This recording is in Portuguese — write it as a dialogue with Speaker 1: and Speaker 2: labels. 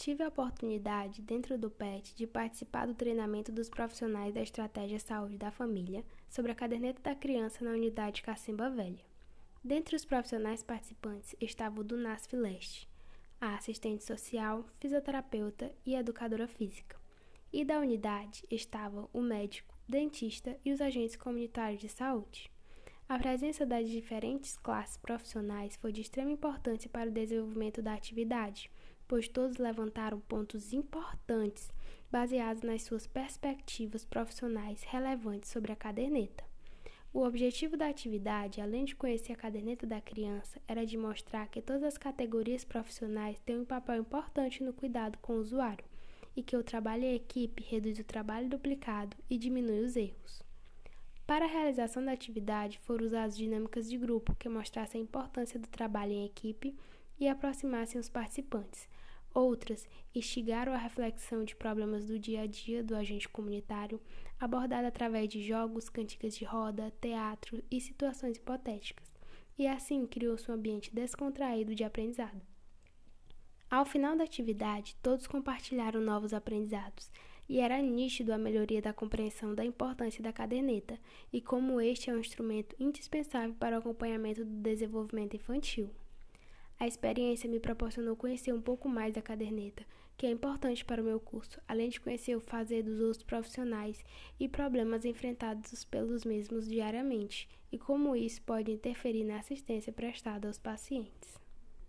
Speaker 1: Tive a oportunidade, dentro do PET, de participar do treinamento dos profissionais da Estratégia Saúde da Família sobre a caderneta da criança na unidade Cacimba Velha. Dentre os profissionais participantes estava o do NASF Leste, a assistente social, fisioterapeuta e educadora física. E da unidade estavam o médico, dentista e os agentes comunitários de saúde. A presença das diferentes classes profissionais foi de extrema importância para o desenvolvimento da atividade pois todos levantaram pontos importantes baseados nas suas perspectivas profissionais relevantes sobre a caderneta. O objetivo da atividade, além de conhecer a caderneta da criança, era de mostrar que todas as categorias profissionais têm um papel importante no cuidado com o usuário e que o trabalho em equipe reduz o trabalho duplicado e diminui os erros. Para a realização da atividade, foram usadas dinâmicas de grupo que mostrassem a importância do trabalho em equipe e aproximassem os participantes, Outras instigaram a reflexão de problemas do dia a dia do agente comunitário, abordada através de jogos, cantigas de roda, teatro e situações hipotéticas, e assim criou-se um ambiente descontraído de aprendizado. Ao final da atividade, todos compartilharam novos aprendizados, e era nítido a melhoria da compreensão da importância da caderneta e como este é um instrumento indispensável para o acompanhamento do desenvolvimento infantil. A experiência me proporcionou conhecer um pouco mais da caderneta, que é importante para o meu curso, além de conhecer o fazer dos outros profissionais e problemas enfrentados pelos mesmos diariamente, e como isso pode interferir na assistência prestada aos pacientes.